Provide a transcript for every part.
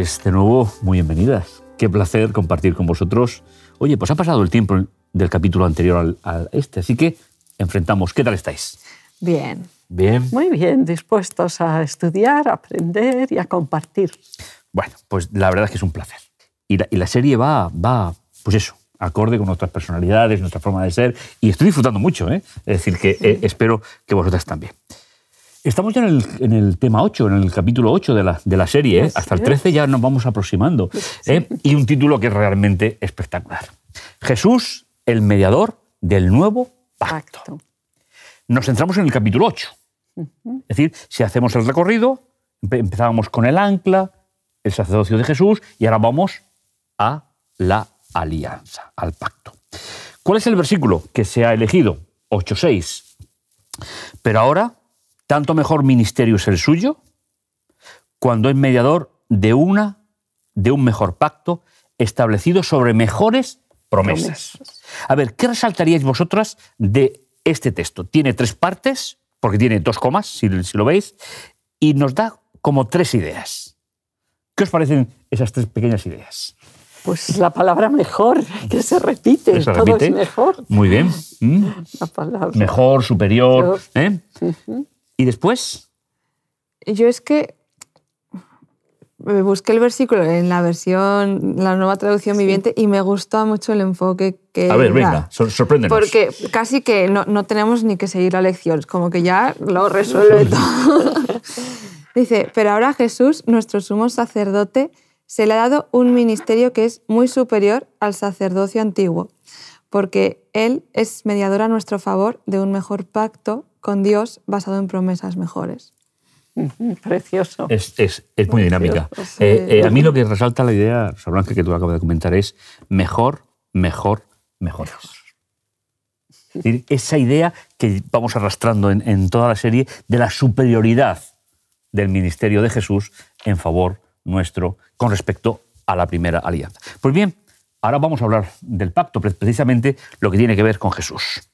Pues de nuevo, muy bienvenidas. Qué placer compartir con vosotros. Oye, pues ha pasado el tiempo del capítulo anterior al, este, así que enfrentamos. ¿Qué tal estáis? Bien. Bien. Muy bien, dispuestos a estudiar, a aprender y a compartir. Bueno, pues la verdad es que es un placer. Y la, serie va, va, pues eso, acorde con nuestras personalidades, nuestra forma de ser, y estoy disfrutando mucho, ¿eh? Es decir, que eh, espero que vosotras también. Estamos ya en el, tema 8, en el capítulo 8 de la, de la serie. ¿eh? Hasta el 13 ya nos vamos aproximando. ¿eh? Y un título que es realmente espectacular. Jesús, el mediador del nuevo pacto. Nos centramos en el capítulo 8. Es decir, si hacemos el recorrido, empezábamos con el ancla, el sacerdocio de Jesús, y ahora vamos a la alianza, al pacto. ¿Cuál es el versículo que se ha elegido? 8.6. Pero ahora tanto mejor ministerio es el suyo cuando es mediador de una de un mejor pacto establecido sobre mejores promesas. A ver, ¿qué resaltaríais vosotras de este texto? Tiene tres partes, porque tiene dos comas, si, lo veis, y nos da como tres ideas. ¿Qué os parecen esas tres pequeñas ideas? Pues la palabra mejor, que se repite, ¿Se todo es mejor. Muy bien. ¿Mm? Mejor, superior. ¿eh? ¿Y después? Yo es que busqué el versículo en la versión, la nueva traducción viviente, y me gustó mucho el enfoque que. A ver, venga, sorpréndenos. Porque casi que no, no, tenemos ni que seguir la lección, como que ya lo resuelve todo. Dice: Pero ahora Jesús, nuestro sumo sacerdote, se le ha dado un ministerio que es muy superior al sacerdocio antiguo, porque Él es mediador a nuestro favor de un mejor pacto con Dios basado en promesas mejores. Precioso. Es, es, es muy dinámica. Eh, eh, a mí lo que resalta la idea, Blanca, que tú acabas de comentar, es mejor, mejor, mejor. esa idea que vamos arrastrando en, en, toda la serie de la superioridad del ministerio de Jesús en favor nuestro con respecto a la primera alianza. Pues bien, ahora vamos a hablar del pacto, precisamente lo que tiene que ver con Jesús.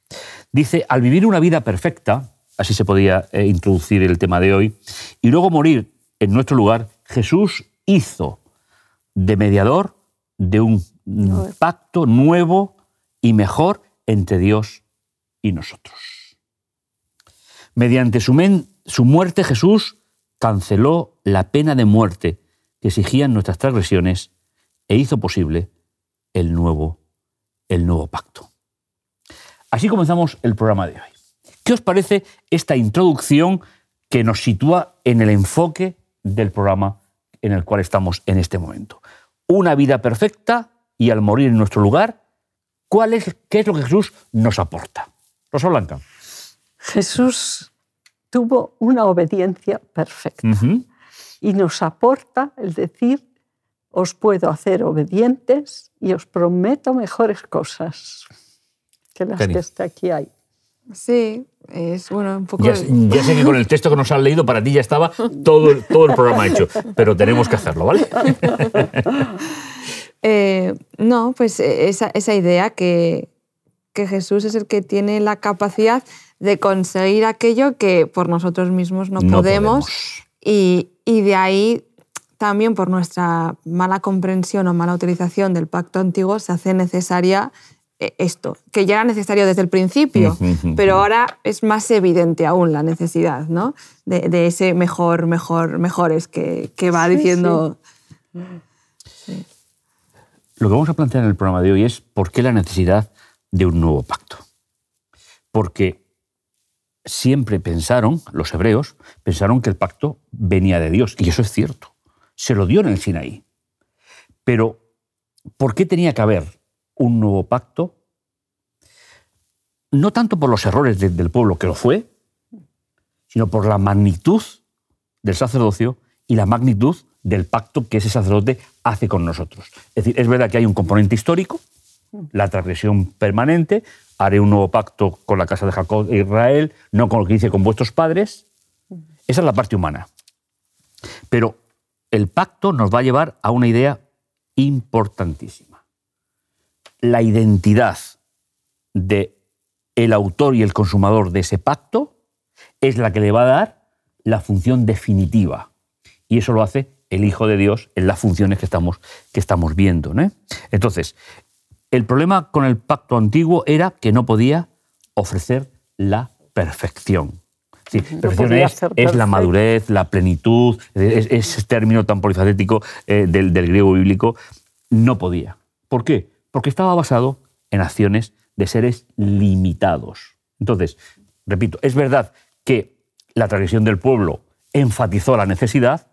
Dice, al vivir una vida perfecta, así se podía eh, introducir el tema de hoy, y luego morir en nuestro lugar, Jesús hizo de mediador de un pacto nuevo y mejor entre Dios y nosotros. Mediante su, su muerte Jesús canceló la pena de muerte que exigían nuestras transgresiones e hizo posible el nuevo, el nuevo pacto. Así comenzamos el programa de hoy. ¿Qué os parece esta introducción que nos sitúa en el enfoque del programa en el cual estamos en este momento? Una vida perfecta y al morir en nuestro lugar, ¿cuál es, ¿qué es lo que Jesús nos aporta? Rosa Blanca. Jesús tuvo una obediencia perfecta y nos aporta el decir, os puedo hacer obedientes y os prometo mejores cosas que las que está aquí hay. Sí, es bueno, un poco... Ya, sé que con el texto que nos has leído para ti ya estaba todo, todo el programa hecho, pero tenemos que hacerlo, ¿vale? Eh, no, pues eh, esa, esa idea que, que, Jesús es el que tiene la capacidad de conseguir aquello que por nosotros mismos no, podemos, Y, y de ahí también por nuestra mala comprensión o mala utilización del pacto antiguo se hace necesaria eh, esto, que ya era necesario desde el principio, pero ahora es más evidente aún la necesidad ¿no? de, ese mejor, mejor, mejores que, que va diciendo... Lo que vamos a plantear en el programa de hoy es por qué la necesidad de un nuevo pacto. Porque siempre pensaron, los hebreos, pensaron que el pacto venía de Dios, y eso es cierto. Se lo dio en el Sinaí. Pero, ¿por qué tenía que haber un nuevo pacto, no tanto por los errores del pueblo, que lo fue, sino por la magnitud del sacerdocio y la magnitud del pacto que ese sacerdote hace con nosotros. Es decir, es verdad que hay un componente histórico, la transgresión permanente, haré un nuevo pacto con la casa de Jacob e Israel, no con lo que hice con vuestros padres. Esa es la parte humana. Pero el pacto nos va a llevar a una idea importantísima la identidad de el autor y el consumador de ese pacto es la que le va a dar la función definitiva. Y eso lo hace el Hijo de Dios en las funciones que estamos, que estamos viendo. ¿no? Entonces, el problema con el pacto antiguo era que no podía ofrecer la perfección. Sí, perfección es, la madurez, la plenitud, ese término tan polifacético eh, del, del griego bíblico, no podía. ¿Por qué? Porque estaba basado en acciones de seres limitados. Entonces, repito, es verdad que la tradición del pueblo enfatizó la necesidad,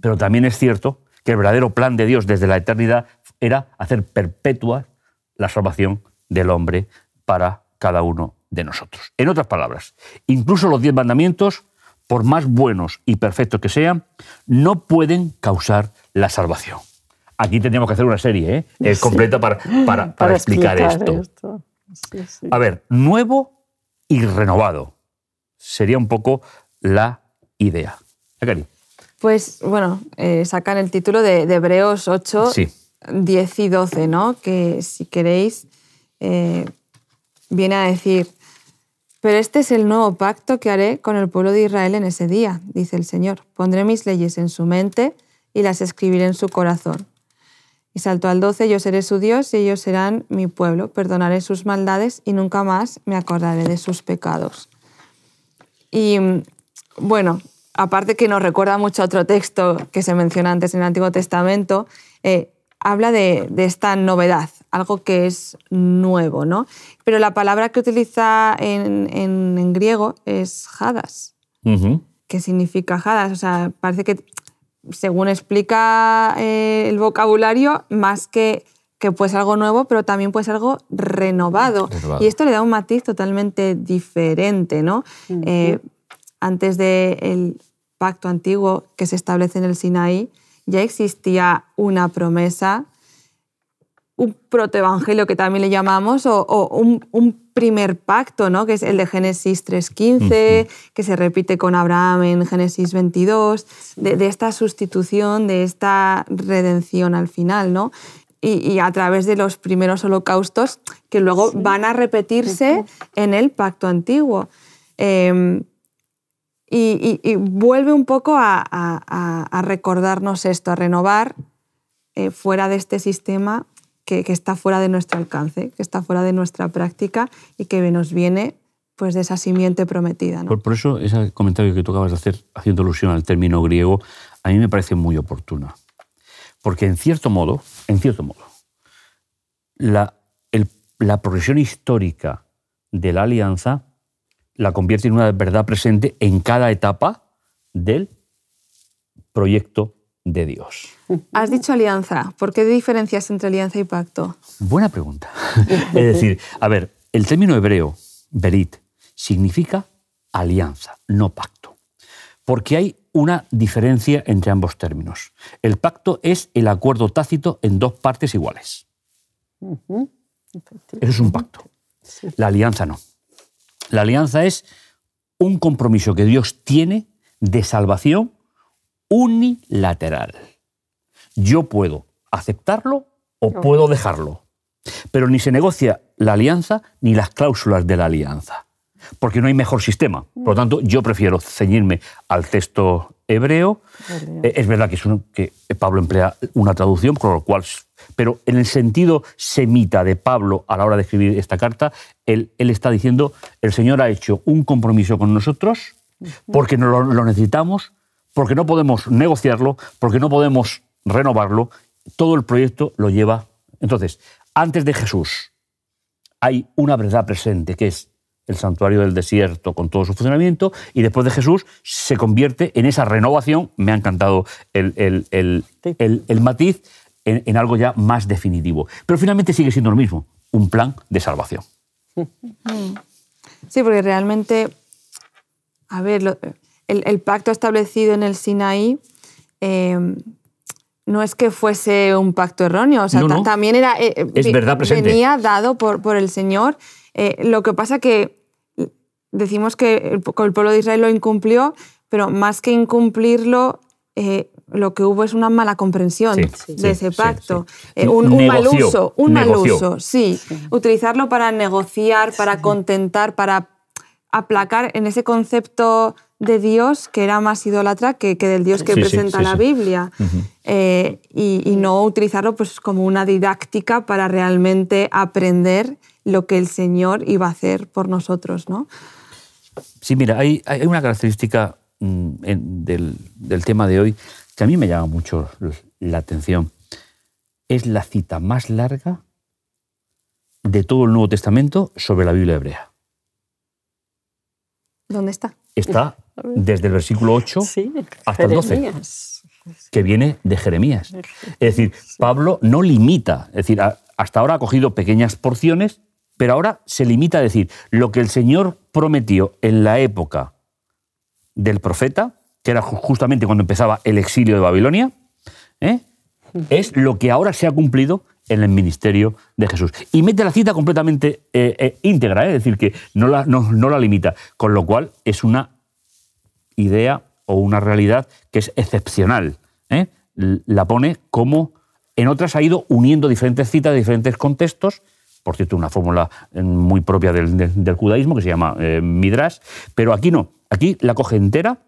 pero también es cierto que el verdadero plan de Dios desde la eternidad era hacer perpetua la salvación del hombre para cada uno de nosotros. En otras palabras, incluso los diez mandamientos, por más buenos y perfectos que sean, no pueden causar la salvación. Aquí tendríamos que hacer una serie ¿eh? completa para, para, explicar, esto. A ver, nuevo y renovado sería un poco la idea. Cari? Pues bueno, eh, sacan el título de, Hebreos 8, 10 y 12, ¿no? Que si queréis, eh, viene a decir, pero este es el nuevo pacto que haré con el pueblo de Israel en ese día, dice el Señor. Pondré mis leyes en su mente y las escribiré en su corazón. Y salto al 12, yo seré su Dios y ellos serán mi pueblo, perdonaré sus maldades y nunca más me acordaré de sus pecados. Y bueno, aparte que nos recuerda mucho otro texto que se menciona antes en el Antiguo Testamento, eh, habla de, esta novedad, algo que es nuevo, ¿no? Pero la palabra que utiliza en, griego es hadas, que significa hadas, o sea, parece que según explica eh, el vocabulario, más que que puede ser algo nuevo, pero también puede ser algo renovado. Y esto le da un matiz totalmente diferente, ¿no? Eh, antes del pacto antiguo que se establece en el Sinaí, ya existía una promesa un protoevangelio que también le llamamos, o, un, primer pacto, ¿no? que es el de Génesis 3.15, que se repite con Abraham en Génesis 22, de, esta sustitución, de esta redención al final, ¿no? Y, a través de los primeros holocaustos que luego van a repetirse en el pacto antiguo. Em, y, vuelve un poco a, recordarnos esto, a renovar eh, fuera de este sistema que, está fuera de nuestro alcance, que está fuera de nuestra práctica y que nos viene pues, de esa simiente prometida. Por, eso ese comentario que tú acabas de hacer, haciendo alusión al término griego, a mí me parece muy oportuna. Porque en cierto modo, en cierto modo, la, la progresión histórica de la alianza la convierte en una verdad presente en cada etapa del proyecto de Dios. Has dicho alianza. ¿Por qué diferencias entre alianza y pacto? Buena pregunta. es decir, a ver, el término hebreo, berit, significa alianza, no pacto. Porque hay una diferencia entre ambos términos. El pacto es el acuerdo tácito en dos partes iguales. Eso es un pacto. La alianza no. La alianza es un compromiso que Dios tiene de salvación unilateral. Yo puedo aceptarlo o puedo dejarlo. Pero ni se negocia la alianza ni las cláusulas de la alianza, porque no hay mejor sistema. Por lo tanto, yo prefiero ceñirme al texto hebreo. Eh, es verdad que, es que Pablo emplea una traducción, con lo cual, pero en el sentido semita de Pablo a la hora de escribir esta carta, él, está diciendo, el Señor ha hecho un compromiso con nosotros porque lo, lo necesitamos porque no podemos negociarlo, porque no podemos renovarlo, todo el proyecto lo lleva. Entonces, antes de Jesús hay una verdad presente, que es el santuario del desierto con todo su funcionamiento, y después de Jesús se convierte en esa renovación, me ha encantado el, el, matiz, en, algo ya más definitivo. Pero finalmente sigue siendo lo mismo, un plan de salvación. Sí, porque realmente, a ver, el, pacto establecido en el Sinaí em, no es que fuese un pacto erróneo, o sea, también era, eh, es verdad presente. venía dado por, por el Señor. Eh, lo que pasa que decimos que el, pueblo de Israel lo incumplió, pero más que incumplirlo, eh, lo que hubo es una mala comprensión de ese pacto, un, mal uso, un mal uso, sí. Utilizarlo para negociar, para contentar, para aplacar en ese concepto de Dios que era más idólatra que, que del Dios que Sí, presenta sí, la. Biblia. Eh, y, y no utilizarlo pues, como una didáctica para realmente aprender lo que el Señor iba a hacer por nosotros. ¿no? Sí, mira, hay, hay una característica mm, en- del, del tema de hoy que a mí me llama mucho la atención. Es la cita más larga de todo el Nuevo Testamento sobre la Biblia hebrea. ¿Dónde está? Está desde el versículo 8 Sí, hasta el 12. Jeremías. que viene de Jeremías. Es decir, Pablo no limita, es decir, hasta ahora ha cogido pequeñas porciones, pero ahora se limita a decir lo que el Señor prometió en la época del profeta, que era ju- justamente cuando empezaba el exilio de Babilonia, ¿eh? es lo que ahora se ha cumplido en el ministerio de Jesús. Y mete la cita completamente eh, eh, íntegra, ¿eh? es decir, que no la, no- no la limita, con lo cual es una idea o una realidad que es excepcional. La pone como en otras ha ido uniendo diferentes citas de diferentes contextos, por cierto, una fórmula muy propia del, judaísmo que se llama Midrash, pero aquí no, aquí la coge entera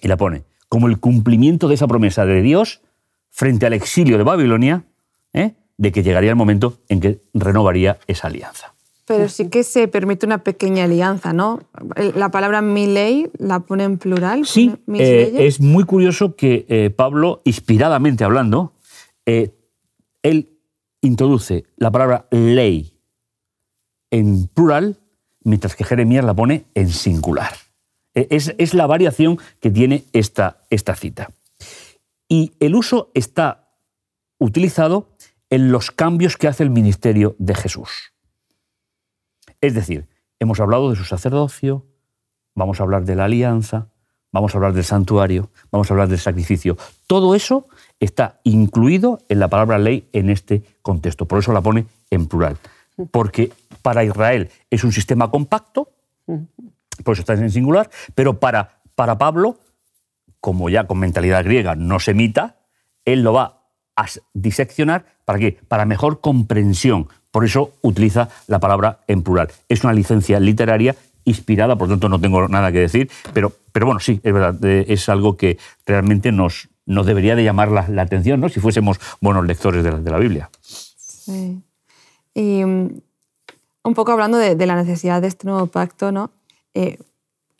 y la pone como el cumplimiento de esa promesa de Dios frente al exilio de Babilonia, ¿eh? De que llegaría el momento en que renovaría esa alianza. Pero sí que se permite una pequeña alianza, ¿no? El- La palabra mi ley la pone en plural. Sí, eh, leyes. es muy curioso que eh, Pablo, inspiradamente hablando, eh, él introduce la palabra ley en plural, mientras que Jeremías la pone en singular. Eh, Es, es la variación que tiene esta, esta cita. Y el uso está utilizado en los cambios que hace el ministerio de Jesús. Es decir, hemos hablado de su sacerdocio, vamos a hablar de la alianza, vamos a hablar del santuario, vamos a hablar del sacrificio. Todo eso está incluido en la palabra ley en este contexto. Por eso la pone en plural. Porque para Israel es un sistema compacto, por eso está en singular, pero para, para Pablo, como ya con mentalidad griega no semita, él lo va a diseccionar ¿para qué? Para mejor comprensión. Por eso utiliza la palabra en plural. Es una licencia literaria inspirada, por tanto no tengo nada que decir, pero, pero bueno, sí, es verdad, eh, es algo que realmente nos, nos debería de llamar la, atención, ¿no? Si fuésemos buenos lectores de la, Biblia. Sí. Y mm, un poco hablando de, la necesidad de este nuevo pacto, ¿no? Eh,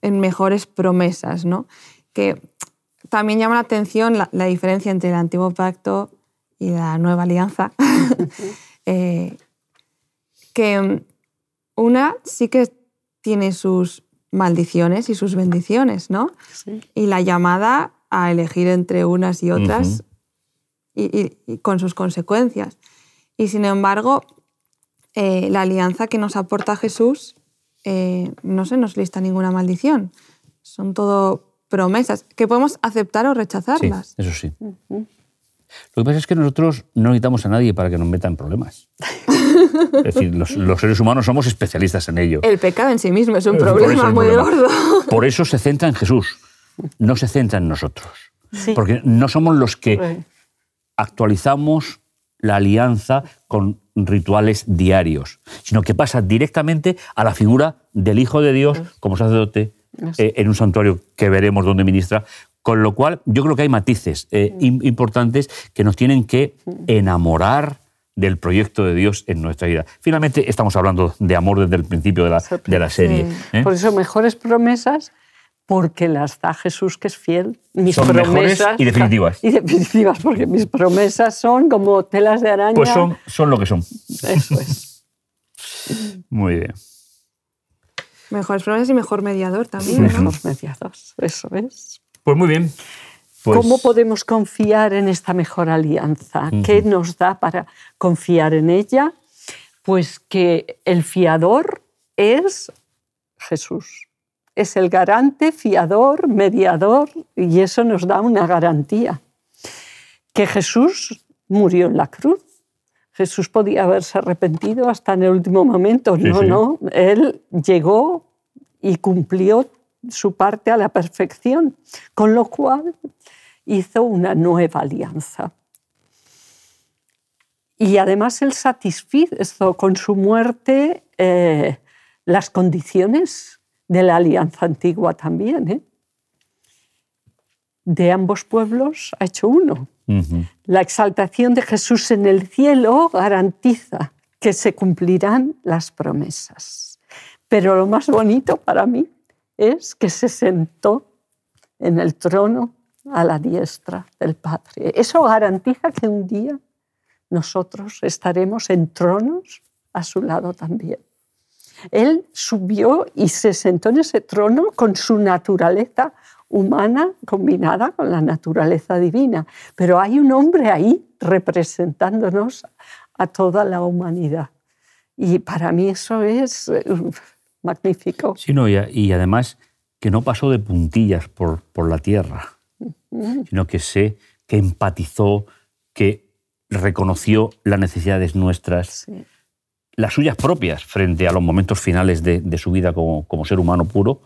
en mejores promesas, ¿no? Que también llama la atención la diferencia entre el antiguo pacto y la nueva alianza. Eh, que mm, una sí que tiene sus maldiciones y sus bendiciones, ¿no? Sí. Y la llamada a elegir entre unas y otras y, y- y con sus consecuencias. Y sin embargo, eh, la alianza que nos aporta Jesús eh, no se nos lista ninguna maldición. Son todo promesas que podemos aceptar o Sí, rechazarlas. eso sí. Lo que pasa es que nosotros no necesitamos a nadie para que nos meta en problemas. Es decir, los, los seres humanos somos especialistas en ello. El pecado en sí mismo es un eso problema muy problema. gordo. Por eso se centra en Jesús, no se centra en nosotros. Sí. Porque no somos los que actualizamos la alianza con rituales diarios, sino que pasa directamente a la figura del Hijo de Dios como sacerdote eh, en un santuario que veremos donde ministra. Con lo cual, yo creo que hay matices eh, im- importantes que nos tienen que enamorar del proyecto de Dios en nuestra vida. Finalmente, estamos hablando de amor desde el principio de la, de la serie. ¿eh? Por eso mejores promesas, porque las da Jesús que es fiel. Mis Son mejores promesas y definitivas. Y definitivas, porque mis promesas son como telas de araña. Pues son, son lo que son. Eso es. Muy bien. Mejores promesas y mejor mediador también. ¿no? Mejor mediados. Eso es. Pues muy bien. Pues- ¿Cómo podemos confiar en esta mejor alianza? ¿Qué nos da para confiar en ella? Pues que el fiador es Jesús. Es el garante, fiador, mediador, y eso nos da una garantía. Que Jesús murió en la cruz. Jesús podía haberse arrepentido hasta en el último momento. Sí, no, sí. no. Él llegó y cumplió su parte a la perfección, con lo cual hizo una nueva alianza. Y además él satisfizo con su muerte eh, las condiciones de la alianza antigua también. ¿eh? de ambos pueblos ha hecho uno. La exaltación de Jesús en el cielo garantiza que se cumplirán las promesas. Pero lo más bonito para mí es que se sentó en el trono a la diestra del Padre. Eso garantiza que un día nosotros estaremos en tronos a su lado también. Él subió y se sentó en ese trono con su naturaleza humana combinada con la naturaleza divina. Pero hay un hombre ahí representándonos a toda la humanidad. Y para mí eso es eh, magnífico. Sí, no, y, además que no pasó de puntillas por, por la tierra, sino que sé que empatizó, que reconoció las necesidades nuestras, las suyas propias frente a los momentos finales de, su vida como, como, ser humano puro.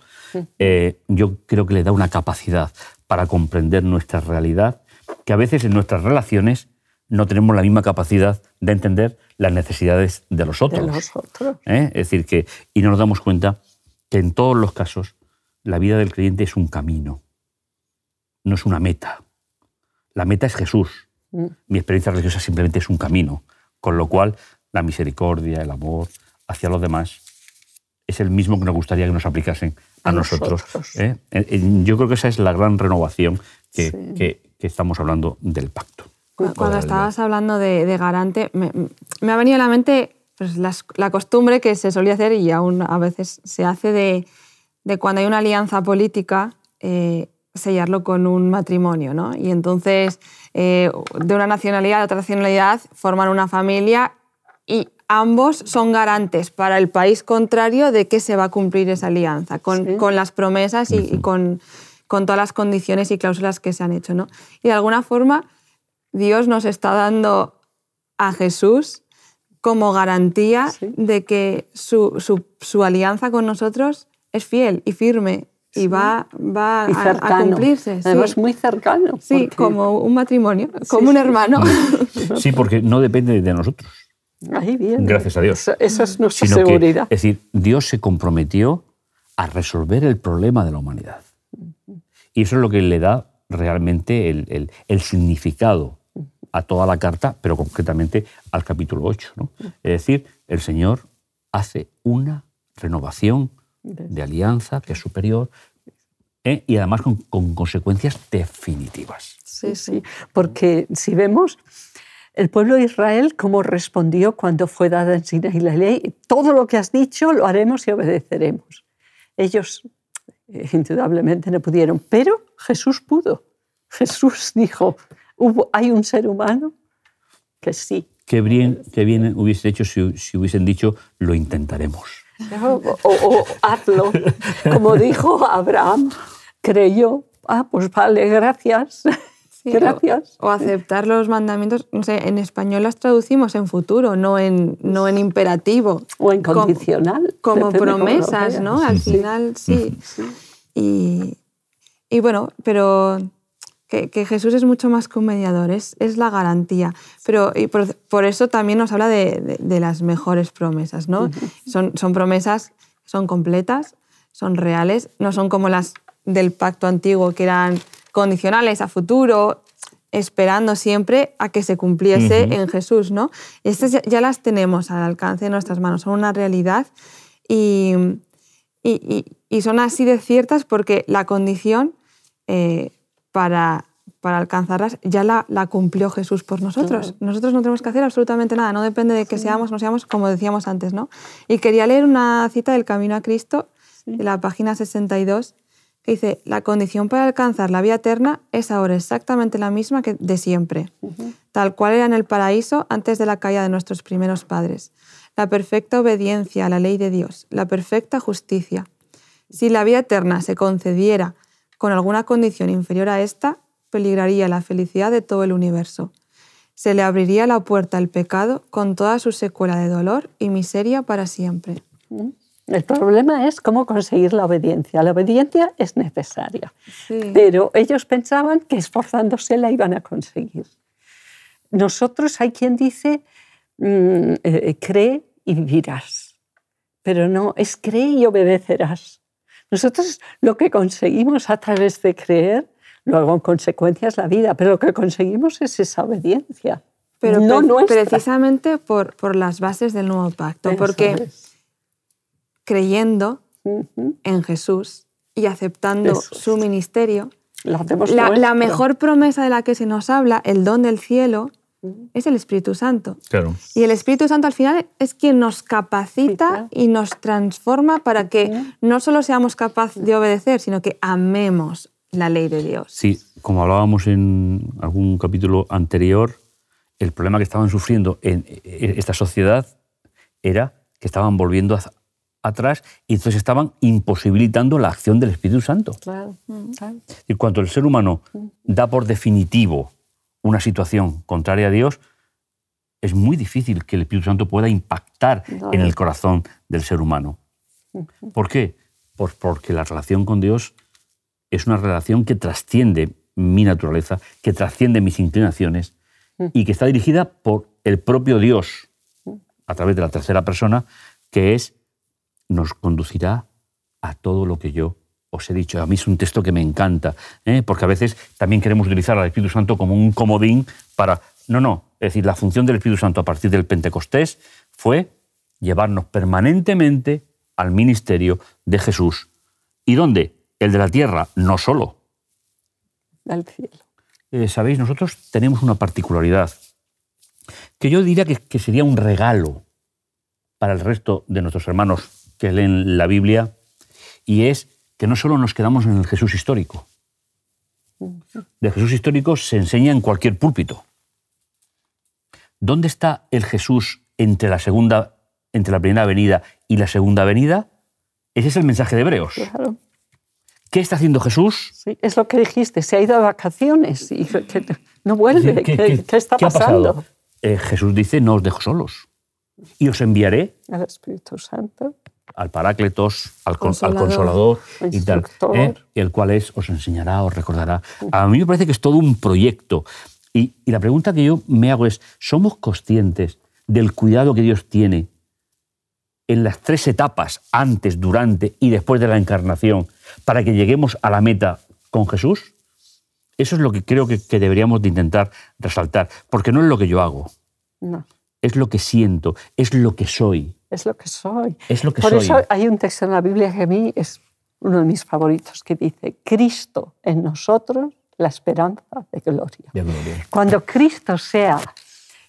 Eh, yo creo que le da una capacidad para comprender nuestra realidad que a veces en nuestras relaciones no tenemos la misma capacidad de entender las necesidades de los otros. ¿Eh? Es decir, que, y no nos damos cuenta que en todos los casos la vida del creyente es un camino, no es una meta. La meta es Jesús. Mm. Mi experiencia religiosa simplemente es un camino, con lo cual la misericordia, el amor hacia los demás es el mismo que nos gustaría que nos aplicasen a, nosotros. ¿eh? Yo creo que esa es la gran renovación que estamos hablando del pacto. Cuando estabas hablando de, garante, me, ha venido a la mente pues, la costumbre que se solía hacer y aún a veces se hace de, cuando hay una alianza política, eh, sellarlo con un matrimonio. ¿no? Y entonces, eh, de una nacionalidad a otra nacionalidad, forman una familia y ambos son garantes para el país contrario de que se va a cumplir esa alianza, con, las promesas y, con, con, todas las condiciones y cláusulas que se han hecho. ¿no? Y de alguna forma Dios nos está dando a Jesús como garantía de que su, alianza con nosotros es fiel y firme y va, va a, cumplirse. Además, muy cercano. Sí, como un matrimonio, como un hermano. Sí, porque no depende de nosotros. Ahí bien. Gracias a Dios. Esa es nuestra seguridad. es decir, Dios se comprometió a resolver el problema de la humanidad. Y eso es lo que le da realmente el, el significado a toda la carta, pero concretamente al capítulo 8. Es decir, el Señor hace una renovación de alianza que es superior ¿eh? y además con, consecuencias definitivas. Sí, sí, porque si vemos el pueblo de Israel cómo respondió cuando fue dada en Sinaí la ley, todo lo que has dicho lo haremos y obedeceremos. Ellos eh, indudablemente no pudieron, pero Jesús pudo. Jesús dijo, hay un ser humano que sí. Qué bien, qué bien hubiese hecho si, hubiesen dicho, lo intentaremos. O, hazlo. Como dijo Abraham, creyó, ah, pues vale, gracias. gracias. O, aceptar los mandamientos, no sé, en español las traducimos en futuro, no en, no en imperativo. O en condicional. Como, promesas, ¿no? Al final, sí. Y, y bueno, pero que, Jesús es mucho más que un mediador, es, la garantía. Pero y por, eso también nos habla de, las mejores promesas, ¿no? son, son promesas, son completas, son reales, no son como las del pacto antiguo que eran condicionales a futuro, esperando siempre a que se cumpliese en Jesús, ¿no? Estas ya, las tenemos al alcance de nuestras manos, son una realidad y, y, son así de ciertas porque la condición eh, para, para alcanzarlas, ya la, la, cumplió Jesús por nosotros. Nosotros no tenemos que hacer absolutamente nada, no depende de que seamos, no seamos, como decíamos antes. ¿no? Y quería leer una cita del Camino a Cristo, de la página 62, que dice, la condición para alcanzar la vida eterna es ahora exactamente la misma que de siempre, tal cual era en el paraíso antes de la caída de nuestros primeros padres. La perfecta obediencia a la ley de Dios, la perfecta justicia. Si la vida eterna se concediera con alguna condición inferior a esta, peligraría la felicidad de todo el universo. Se le abriría la puerta al pecado con toda su secuela de dolor y miseria para siempre. El problema es cómo conseguir la obediencia. La obediencia es necesaria, pero ellos pensaban que esforzándose la iban a conseguir. Nosotros hay quien dice, mm, eh, cree y vivirás, pero no, es cree y obedecerás. Nosotros lo que conseguimos a través de creer Luego, en consecuencia, es la vida, pero lo que conseguimos es esa obediencia. Pero no pre- nuestra. precisamente por, por las bases del nuevo pacto, Eso porque es. creyendo en Jesús y aceptando es. su ministerio, la, mejor promesa de la que se nos habla, el don del cielo, es el Espíritu Santo. Claro. Y el Espíritu Santo al final es quien nos capacita y nos transforma para que no solo seamos capaces de obedecer, sino que amemos la ley de Dios. Sí, como hablábamos en algún capítulo anterior, el problema que estaban sufriendo en esta sociedad era que estaban volviendo atrás y entonces estaban imposibilitando la acción del Espíritu Santo. Claro, claro. Y cuando el ser humano da por definitivo una situación contraria a Dios, es muy difícil que el Espíritu Santo pueda impactar en el corazón del ser humano. ¿Por qué? Pues porque la relación con Dios es una relación que trasciende mi naturaleza, que trasciende mis inclinaciones y que está dirigida por el propio Dios a través de la tercera persona, que es nos conducirá a todo lo que yo os he dicho. A mí es un texto que me encanta, ¿eh? porque a veces también queremos utilizar al Espíritu Santo como un comodín para... No, no, es decir, la función del Espíritu Santo a partir del Pentecostés fue llevarnos permanentemente al ministerio de Jesús. ¿Y dónde? El de la tierra, no solo. Del cielo. Eh, Sabéis, nosotros tenemos una particularidad que yo diría que, que sería un regalo para el resto de nuestros hermanos que leen la Biblia, y es que no solo nos quedamos en el Jesús histórico. De Jesús histórico se enseña en cualquier púlpito. ¿Dónde está el Jesús entre la segunda, entre la primera venida y la segunda venida? Ese es el mensaje de Hebreos. Claro. ¿Qué está haciendo Jesús? Sí, es lo que dijiste, se ha ido de vacaciones y que no vuelve. ¿Qué, qué está qué ha pasando? pasado? Eh, Jesús dice, no os dejo solos. Y os enviaré El Espíritu Santo. Al Parácletos, al, con- al Consolador. Consolador y tal. ¿eh? el cual es, os enseñará, os recordará. A mí me parece que es todo un proyecto. Y, y la pregunta que yo me hago es, ¿somos conscientes del cuidado que Dios tiene en las tres etapas, antes, durante y después de la encarnación, para que lleguemos a la meta con Jesús? Eso es lo que creo que, que deberíamos de intentar resaltar, porque no es lo que yo hago, No, es lo que siento, es lo que soy, es lo que soy. es lo que Por soy. eso hay un texto en la Biblia que a mí es uno de mis favoritos que dice, Cristo en nosotros, la esperanza de gloria. De gloria. Cuando Cristo sea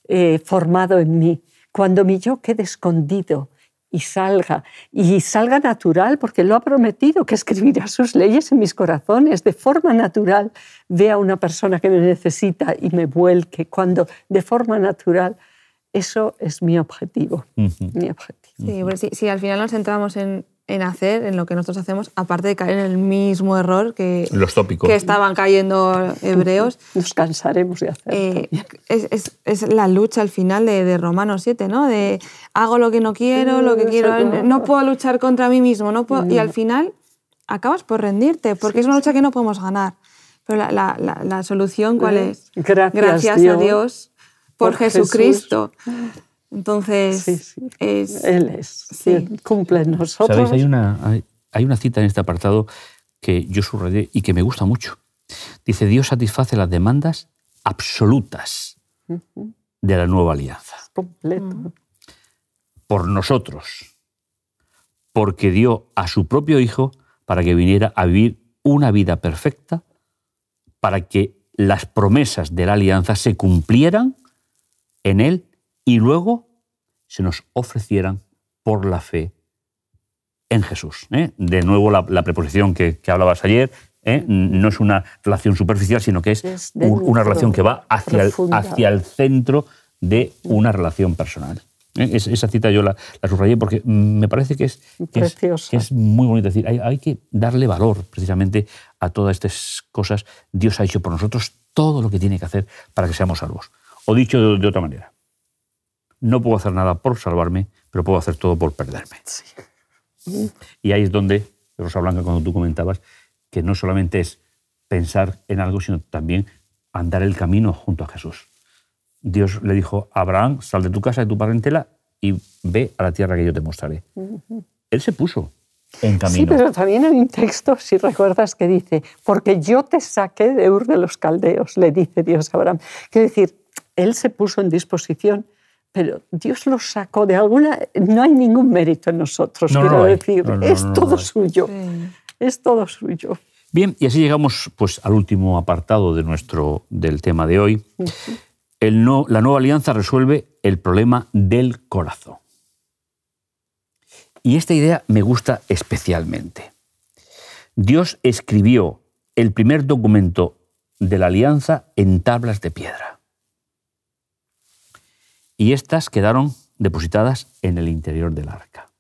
eh, formado en mí, cuando mi yo quede escondido y salga, y salga natural, porque lo ha prometido, que escribirá sus leyes en mis corazones, de forma natural, vea a una persona que me necesita y me vuelque, cuando de forma natural, eso es mi objetivo, mi objetivo. Sí, si, si al final nos centramos en, en hacer, en lo que nosotros hacemos, aparte de caer en el mismo error que, Los tópicos. que estaban cayendo hebreos, Nos cansaremos de hacerlo. eh, es, es- es la lucha al final de, de Romanos 7, ¿no? De hago lo que no quiero, lo que quiero, no. puedo luchar contra mí mismo, no puedo- y al final acabas por rendirte, porque es una lucha que no podemos ganar. Pero la, la- la- la solución, ¿cuál es? Gracias, a Dios, Dios por, por Jesús. Jesucristo. Entonces, Sí, sí. es... Él es, Sí. cumple en nosotros. ¿Sabéis? Hay una, hay, hay una cita en este apartado que yo subrayé y que me gusta mucho. Dice, Dios satisface las demandas absolutas de la nueva alianza. completo. Por nosotros. Porque dio a su propio Hijo para que viniera a vivir una vida perfecta, para que las promesas de la alianza se cumplieran en Él y luego se nos ofrecieran por la fe en Jesús. ¿eh? De nuevo la, la preposición que, que hablabas ayer, ¿eh? no es una relación superficial, sino que es una relación que va hacia el, hacia el centro de una relación personal. ¿eh? Es- esa cita yo la, la subrayé porque me parece que es, que es, Preciosa. que es muy bonito. Decir, hay, hay que darle valor precisamente a todas estas cosas. Dios ha hecho por nosotros todo lo que tiene que hacer para que seamos salvos. O dicho de, de otra manera, no puedo hacer nada por salvarme, pero puedo hacer todo por perderme. Y ahí es donde, Rosa Blanca, cuando tú comentabas, que no solamente es pensar en algo, sino también andar el camino junto a Jesús. Dios le dijo a Abraham, sal de tu casa, de tu parentela y ve a la tierra que yo te mostraré. Él se puso. en camino. Sí, pero también hay un texto, si recuerdas, que dice, porque yo te saqué de Ur de los Caldeos, le dice Dios a Abraham. Quiere decir, él se puso en disposición, pero Dios lo sacó de alguna... No hay ningún mérito en nosotros, quiero decir. es todo suyo. Es todo suyo. Bien, y así llegamos pues, al último apartado de nuestro, del tema de hoy. El no, la nueva alianza resuelve el problema del corazón. Y esta idea me gusta especialmente. Dios escribió el primer documento de la alianza en tablas de piedra. Y estas quedaron depositadas en el interior del arca,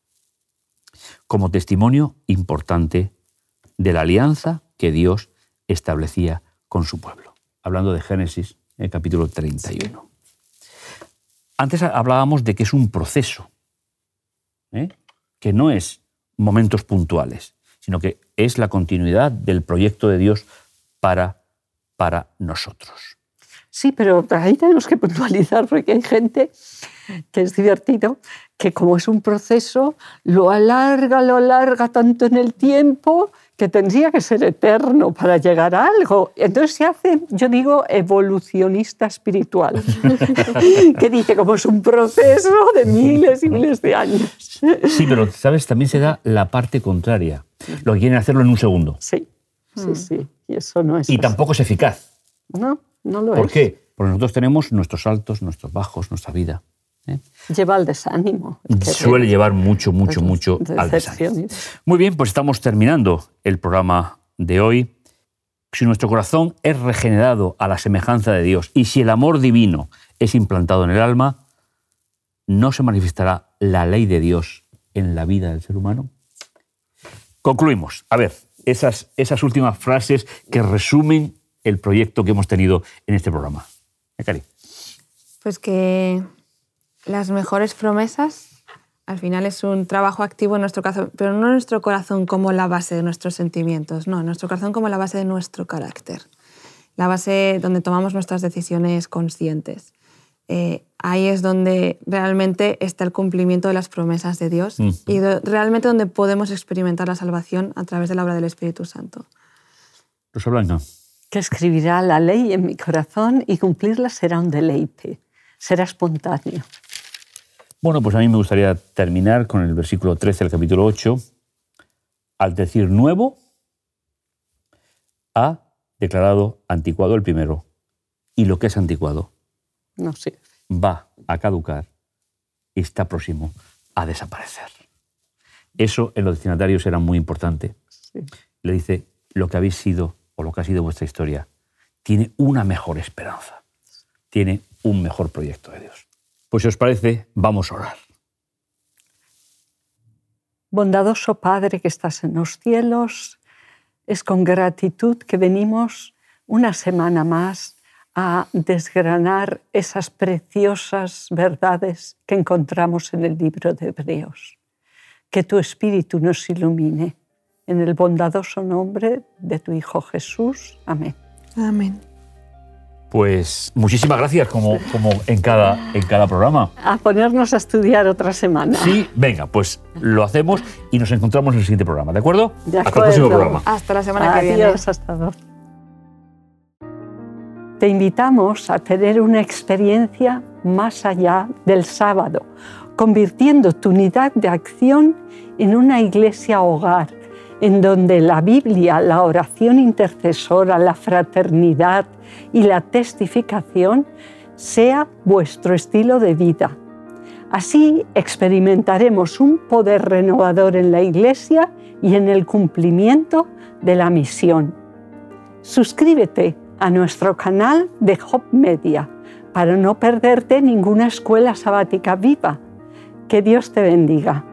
como testimonio importante de la alianza que Dios establecía con su pueblo. Hablando de Génesis, el capítulo 31. Antes hablábamos de que es un proceso. ¿eh? que no es momentos puntuales, sino que es la continuidad del proyecto de Dios para, para nosotros. Sí, pero ahí tenemos que puntualizar porque hay gente que es divertido, que como es un proceso, lo alarga, lo alarga tanto en el tiempo que tendría que ser eterno para llegar a algo. Entonces se hace, yo digo, evolucionista espiritual, que dice como es un proceso de miles y miles de años. Sí, pero, ¿sabes? También se da la parte contraria. Lo que quieren hacerlo en un segundo. Sí, sí, mm. sí. Y eso no es Y tampoco es eficaz. No, no lo es. ¿Por qué? Porque nosotros tenemos nuestros altos, nuestros bajos, nuestra vida. ¿eh? Lleva al desánimo. Suele llevar mucho, mucho, mucho al desánimo. Muy bien, pues estamos terminando el programa de hoy. Si nuestro corazón es regenerado a la semejanza de Dios y si el amor divino es implantado en el alma, ¿no se manifestará la ley de Dios en la vida del ser humano? Concluimos. A ver, esas, esas últimas frases que resumen el proyecto que hemos tenido en este programa. Cari. Pues que las mejores promesas al final es un trabajo activo en nuestro corazón, pero no nuestro corazón como la base de nuestros sentimientos, no, nuestro corazón como la base de nuestro carácter, la base donde tomamos nuestras decisiones conscientes. Eh, ahí es donde realmente está el cumplimiento de las promesas de Dios y realmente donde podemos experimentar la salvación a través de la obra del Espíritu Santo. Rosa Blanca. Que escribirá la ley en mi corazón y cumplirla será un deleite, será espontáneo. Bueno, pues a mí me gustaría terminar con el versículo 13 del capítulo 8. Al decir nuevo, ha declarado anticuado el primero. Y lo que es anticuado no. Va a caducar y está próximo a desaparecer. Eso en los destinatarios era muy importante. Le dice, lo que habéis sido o lo que ha sido vuestra historia tiene una mejor esperanza, tiene un mejor proyecto de Dios. Pues si os parece, vamos a orar. Bondadoso Padre que estás en los cielos, es con gratitud que venimos una semana más a desgranar esas preciosas verdades que encontramos en el libro de Hebreos. Que tu Espíritu nos ilumine. En el bondadoso nombre de tu Hijo Jesús. Amén. Amén. Pues muchísimas gracias, como, como en, cada, en cada programa. A ponernos a estudiar otra semana. Sí, venga, pues lo hacemos y nos encontramos en el siguiente programa, ¿de acuerdo? De acuerdo. Hasta el próximo programa. Hasta la semana que viene. Adiós, hasta luego te invitamos a tener una experiencia más allá del sábado, convirtiendo tu unidad de acción en una iglesia hogar, en donde la Biblia, la oración intercesora, la fraternidad y la testificación sea vuestro estilo de vida. Así experimentaremos un poder renovador en la iglesia y en el cumplimiento de la misión. Suscríbete a nuestro canal de Hop Media para no perderte ninguna escuela sabática viva. Que Dios te bendiga.